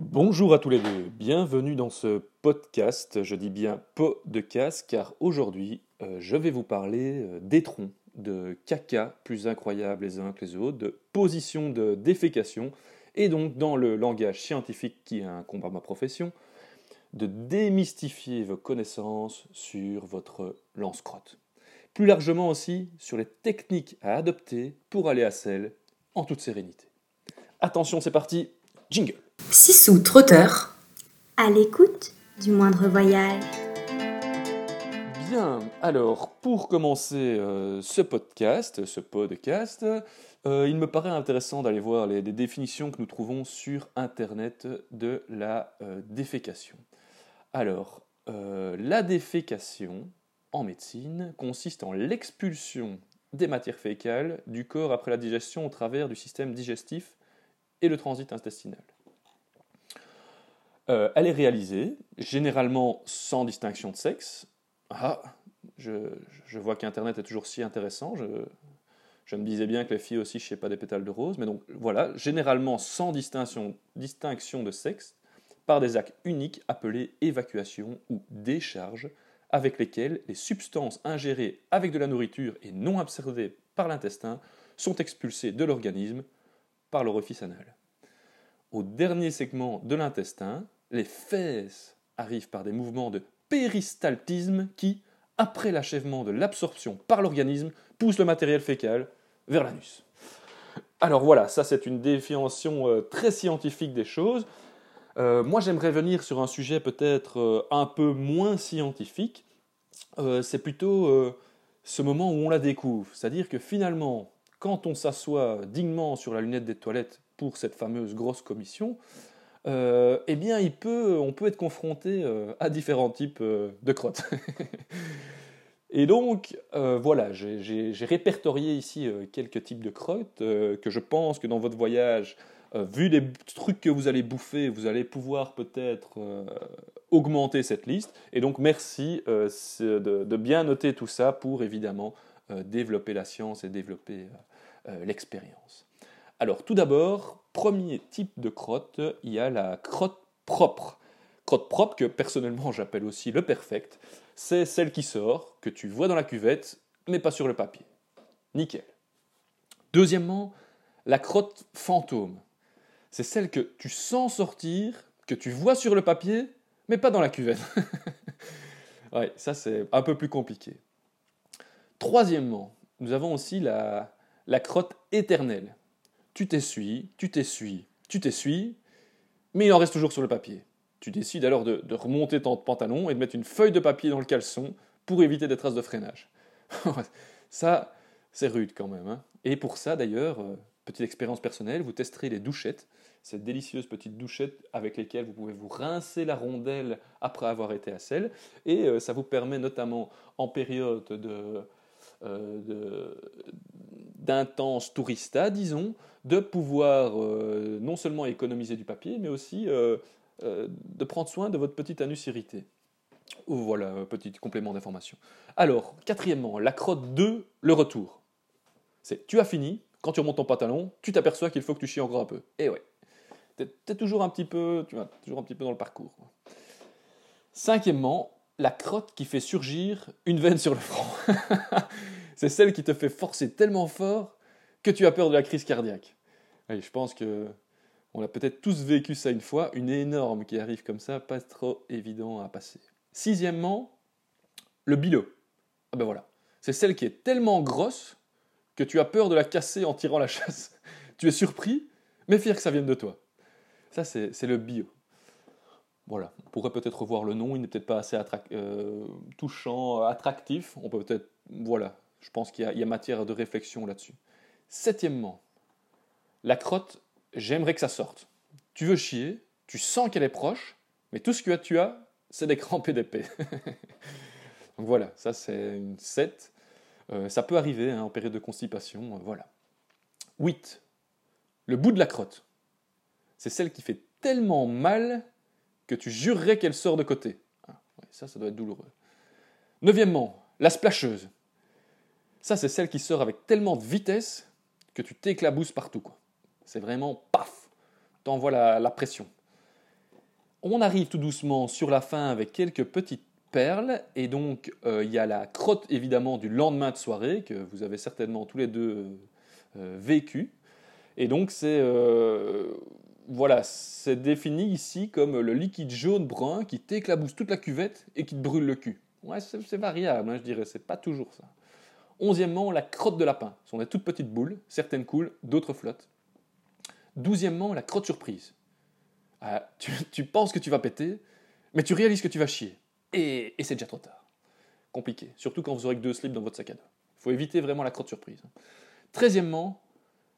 Bonjour à tous les deux, bienvenue dans ce podcast, je dis bien podcast car aujourd'hui euh, je vais vous parler euh, d'étrons, de caca plus incroyables les uns que les autres, de positions de défécation et donc dans le langage scientifique qui incombe à ma profession, de démystifier vos connaissances sur votre lance-crotte. Plus largement aussi sur les techniques à adopter pour aller à celle en toute sérénité. Attention, c'est parti, jingle Sissou Trotteur, à l'écoute du moindre voyage. Bien, alors pour commencer euh, ce podcast, ce podcast, euh, il me paraît intéressant d'aller voir les, définitions que nous trouvons sur Internet de la euh, défécation. Alors, la défécation en médecine consiste en l'expulsion des matières fécales du corps après la digestion au travers du système digestif et le transit intestinal. Euh, elle est réalisée, généralement sans distinction de sexe. Ah, je, vois qu'Internet est toujours si intéressant. Je, me disais bien que les filles aussi ne pas des pétales de rose. Mais donc voilà, généralement sans distinction, distinction de sexe, par des actes uniques appelés évacuation ou décharge, avec lesquels les substances ingérées avec de la nourriture et non absorbées par l'intestin sont expulsées de l'organisme par l'orifice anal. Au dernier segment de l'intestin, les fesses arrivent par des mouvements de péristaltisme qui, après l'achèvement de l'absorption par l'organisme, poussent le matériel fécal vers l'anus. Alors voilà, ça c'est une définition euh, très scientifique des choses. Euh, moi j'aimerais venir sur un sujet peut-être euh, un peu moins scientifique. c'est plutôt ce moment où on la découvre. C'est-à-dire que finalement, quand on s'assoit dignement sur la lunette des toilettes pour cette fameuse grosse commission, euh, eh bien, on peut être confronté euh, à différents types euh, de crottes. Et donc, voilà, j'ai répertorié ici quelques types de crottes que je pense que dans votre voyage, vu les trucs que vous allez bouffer, vous allez pouvoir peut-être augmenter cette liste. Et donc, merci de, bien noter tout ça pour évidemment développer la science et développer l'expérience. Alors, tout d'abord, premier type de crotte, il y a la crotte propre. Crotte propre que personnellement j'appelle aussi le perfect, c'est celle qui sort, que tu vois dans la cuvette, mais pas sur le papier. Nickel. Deuxièmement, la crotte fantôme. C'est celle que tu sens sortir, que tu vois sur le papier, mais pas dans la cuvette. ouais, ça c'est un peu plus compliqué. Troisièmement, nous avons aussi la, la crotte éternelle tu t'essuies, tu t'essuies, tu t'essuies, mais il en reste toujours sur le papier. Tu décides alors de, remonter ton pantalon et de mettre une feuille de papier dans le caleçon pour éviter des traces de freinage. ça, c'est rude quand même. Hein. et pour ça, d'ailleurs, euh, petite expérience personnelle, vous testerez les douchettes, ces délicieuses petites douchettes avec lesquelles vous pouvez vous rincer la rondelle après avoir été à sel. Et euh, ça vous permet notamment en période de, d'intense tourista, disons, de pouvoir euh, non seulement économiser du papier, mais aussi euh, de prendre soin de votre petite anus irrité. Voilà, petit complément d'information. Alors, quatrièmement, la crotte 2, le retour. C'est tu as fini, quand tu remontes ton pantalon, tu t'aperçois qu'il faut que tu chies encore un peu. Et ouais, tu es, toujours un petit peu, tu vois, toujours un petit peu dans le parcours. Cinquièmement, la crotte qui fait surgir une veine sur le front. c'est celle qui te fait forcer tellement fort que tu as peur de la crise cardiaque. je pense que on a peut-être tous vécu ça une fois, une énorme qui arrive comme ça, pas trop évident à passer. Sixièmement, le bilot. Ah ben voilà, c'est celle qui est tellement grosse que tu as peur de la casser en tirant la chasse. tu es surpris, mais fier que ça vienne de toi. Ça, c'est le bio. Voilà, on pourrait peut-être revoir le nom, il n'est peut-être pas assez euh, touchant, attractif. On peut peut-être, voilà, je pense qu'il y, a matière de réflexion là-dessus. Septièmement, la crotte, j'aimerais que ça sorte. Tu veux chier, tu sens qu'elle est proche, mais tout ce que tu as, c'est des crampes et d'épée. Donc voilà, ça c'est une 7. Euh, ça peut arriver hein, en période de constipation, euh, voilà. 8. Le bout de la crotte. C'est celle qui fait tellement mal que tu jurerais qu'elle sort de côté. Ah, ça, ça doit être douloureux. Neuvièmement, la splasheuse. Ça, c'est celle qui sort avec tellement de vitesse que tu t'éclabousses partout. C'est vraiment paf T'envoies la, la pression. On arrive tout doucement sur la fin avec quelques petites perles. Et donc, euh, il y a la crotte évidemment du lendemain de soirée que vous avez certainement tous les deux euh, vécu. Et donc, c'est voilà, c'est défini ici comme le liquide jaune-brun qui t'éclabousse toute la cuvette et qui te brûle le cul. Ouais, c'est variable, hein, je dirais, c'est pas toujours ça. Onzièmement, la crotte de lapin. Ce sont des toutes petites boules, certaines coulent, d'autres flottent. Douzièmement, la crotte surprise. Ah, tu, penses que tu vas péter, mais tu réalises que tu vas chier. Et, c'est déjà trop tard. Compliqué, surtout quand vous aurez que deux slips dans votre sac à dos. Il faut éviter vraiment la crotte surprise. Treizièmement,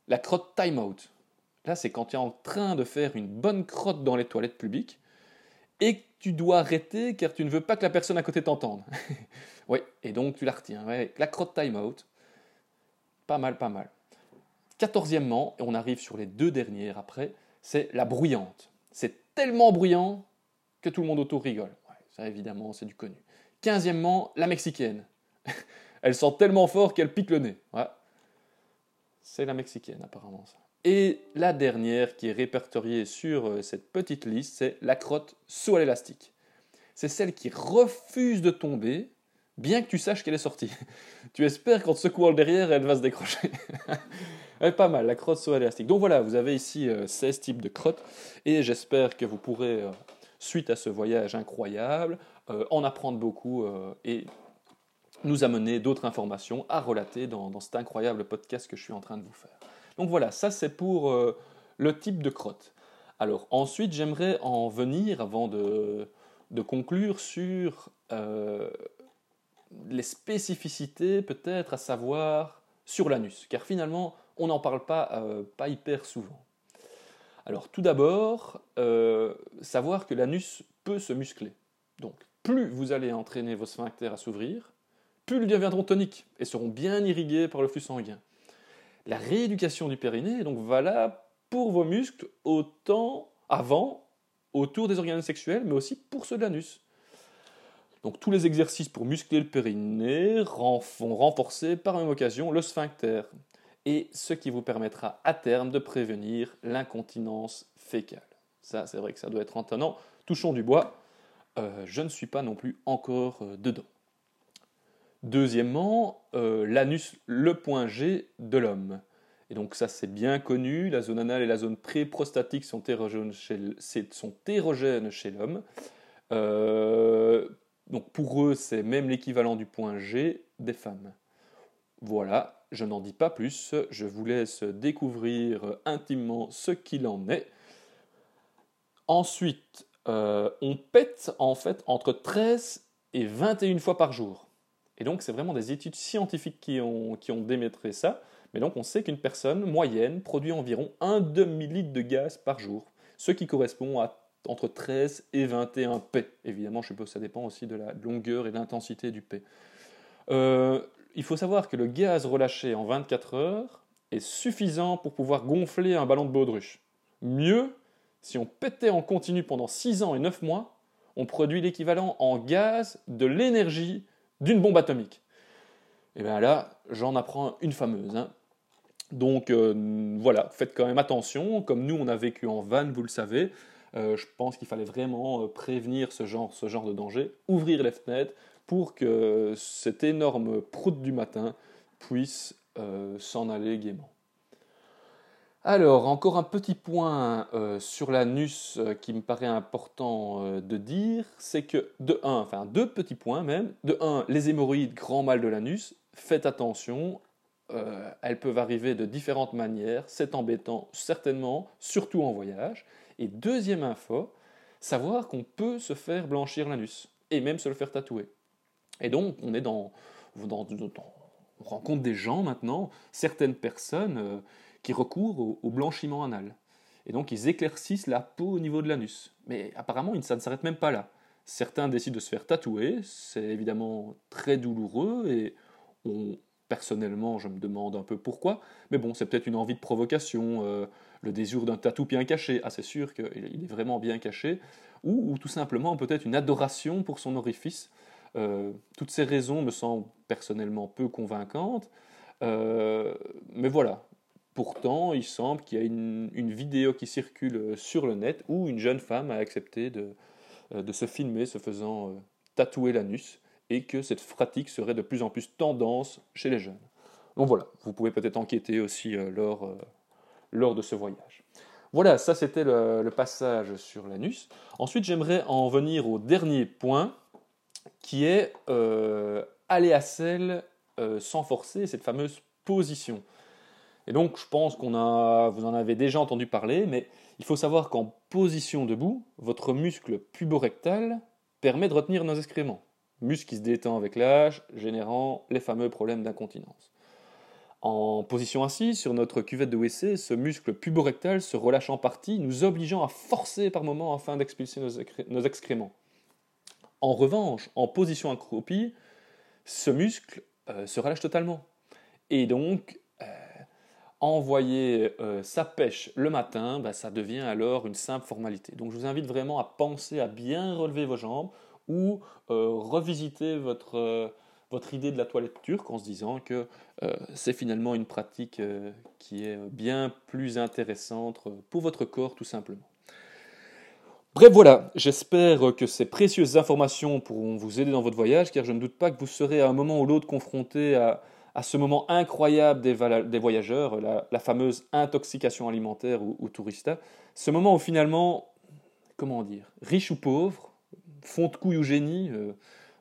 la crotte time-out. Là, c'est quand tu es en train de faire une bonne crotte dans les toilettes publiques et que tu dois arrêter car tu ne veux pas que la personne à côté t'entende. oui, et donc tu la retiens. la crotte time-out. Pas mal, pas mal. Quatorzièmement, et on arrive sur les deux dernières après, c'est la bruyante. C'est tellement bruyant que tout le monde autour rigole. ça, évidemment, c'est du connu. Quinzièmement, la mexicaine. Elle sent tellement fort qu'elle pique le nez. C'est la mexicaine, apparemment, ça. Et la dernière qui est répertoriée sur euh, cette petite liste, c'est la crotte à l'élastique. C'est celle qui refuse de tomber, bien que tu saches qu'elle est sortie. tu espères qu'en te secouant le derrière, elle va se décrocher. pas mal, la crotte à l'élastique. Donc voilà, vous avez ici 16 euh, types de crottes, et j'espère que vous pourrez, euh, suite à ce voyage incroyable, en apprendre beaucoup et nous amener d'autres informations à relater dans cet incroyable podcast que je suis en train de vous faire. Donc voilà, ça c'est pour euh, le type de crotte. Alors ensuite, j'aimerais en venir, avant de, conclure, sur euh, les spécificités peut-être à savoir sur l'anus, car finalement, on n'en parle pas, euh, pas hyper souvent. Alors tout d'abord, savoir que l'anus peut se muscler. Donc plus vous allez entraîner vos sphincters à s'ouvrir, plus ils deviendront toniques et seront bien irrigués par le flux sanguin la rééducation du périnée est donc valable pour vos muscles autant avant, autour des organes sexuels, mais aussi pour ceux de l'anus. Donc tous les exercices pour muscler le périnée vont renforcer par même occasion le sphincter, et ce qui vous permettra à terme de prévenir l'incontinence fécale. Ça, c'est vrai que ça doit être entonnant. Touchons du bois, euh, je ne suis pas non plus encore euh, dedans. Deuxièmement, euh, l'anus, le point G de l'homme. Et donc ça c'est bien connu, la zone anale et la zone pré-prostatique sont érogènes chez, l'homme. Euh, donc pour eux c'est même l'équivalent du point G des femmes. Voilà, je n'en dis pas plus, je vous laisse découvrir intimement ce qu'il en est. Ensuite, euh, on pète en fait entre 13 et 21 fois par jour. Et donc, c'est vraiment des études scientifiques qui ont, qui ont démontré ça. Mais donc, on sait qu'une personne moyenne produit environ un demi-litre de gaz par jour, ce qui correspond à entre 13 et 21 P. Évidemment, je suppose que ça dépend aussi de la longueur et de l'intensité du P. Euh, il faut savoir que le gaz relâché en 24 heures est suffisant pour pouvoir gonfler un ballon de baudruche. Mieux, si on pétait en continu pendant 6 ans et 9 mois, on produit l'équivalent en gaz de l'énergie d'une bombe atomique. Et bien là, j'en apprends une fameuse. Hein. Donc euh, voilà, faites quand même attention. Comme nous, on a vécu en van, vous le savez. Euh, je pense qu'il fallait vraiment euh, prévenir ce genre, ce genre de danger, ouvrir les fenêtres pour que cette énorme proute du matin puisse s'en aller gaiement. Alors, encore un petit point euh, sur l'anus euh, qui me paraît important euh, de dire, c'est que de 1, enfin deux petits points même, de 1, les hémorroïdes, grand mal de l'anus, faites attention, elles peuvent arriver de différentes manières, c'est embêtant certainement, surtout en voyage. Et deuxième info, savoir qu'on peut se faire blanchir l'anus, et même se le faire tatouer. Et donc, on est dans, on rencontre des gens maintenant, certaines personnes qui recourent au, blanchiment anal. Et donc ils éclaircissent la peau au niveau de l'anus. Mais apparemment, ça ne s'arrête même pas là. Certains décident de se faire tatouer, c'est évidemment très douloureux et personnellement, je me demande un peu pourquoi. Mais bon, c'est peut-être une envie de provocation, euh, le désir d'un tatou bien caché. Ah, c'est sûr qu'il est vraiment bien caché. Ou, tout simplement peut-être une adoration pour son orifice. Euh, toutes ces raisons me semblent personnellement peu convaincantes. Euh, mais voilà, Pourtant, il semble qu'il y a une, vidéo qui circule sur le net où une jeune femme a accepté de, de se filmer se faisant tatouer l'anus et que cette pratique serait de plus en plus tendance chez les jeunes. Donc voilà, vous pouvez peut-être enquêter aussi lors, de ce voyage. Voilà, ça c'était le, passage sur l'anus. Ensuite, j'aimerais en venir au dernier point, qui est euh, aller à selle euh, sans forcer, cette fameuse position. Et donc, je pense qu'on vous en avez déjà entendu parler, mais il faut savoir qu'en position debout, votre muscle puborectal permet de retenir nos excréments. Muscle qui se détend avec l'âge, générant les fameux problèmes d'incontinence. En position assise, sur notre cuvette de WC, ce muscle puborectal se relâche en partie, nous obligeant à forcer par moments afin d'expulser nos, excréments. En revanche, en position accroupie, ce muscle euh, se relâche totalement. Et donc, envoyer euh, sa pêche le matin, bah, ça devient alors une simple formalité. Donc je vous invite vraiment à penser à bien relever vos jambes ou revisiter votre votre idée de la toilette turque en se disant que euh, c'est finalement une pratique euh, qui est bien plus intéressante pour votre corps tout simplement. Bref, voilà, j'espère que ces précieuses informations pourront vous aider dans votre voyage, car je ne doute pas que vous serez à un moment ou l'autre confronté à, ce moment incroyable des, voyageurs, la, fameuse intoxication alimentaire ou, ou tourista. Ce moment où finalement, comment dire, riche ou pauvre, fond de couille ou génie, euh,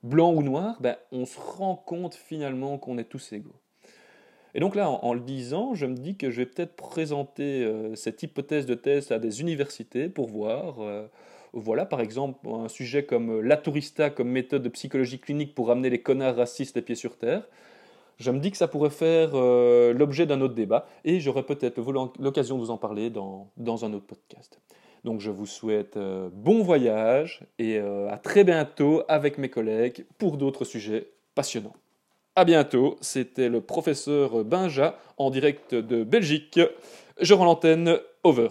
blanc ou noir, ben, on se rend compte finalement qu'on est tous égaux. Et donc là, en, le disant, je me dis que je vais peut-être présenter euh, cette hypothèse de thèse à des universités pour voir, euh, voilà, par exemple, un sujet comme la tourista comme méthode de psychologie clinique pour amener les connards racistes les pieds sur terre. Je me dis que ça pourrait faire l'objet d'un autre débat et j'aurai peut-être l'occasion de vous en parler dans, dans un autre podcast. Donc je vous souhaite euh, bon voyage et euh, à très bientôt avec mes collègues pour d'autres sujets passionnants. À bientôt, c'était le professeur Benja en direct de Belgique. Je rends l'antenne, over.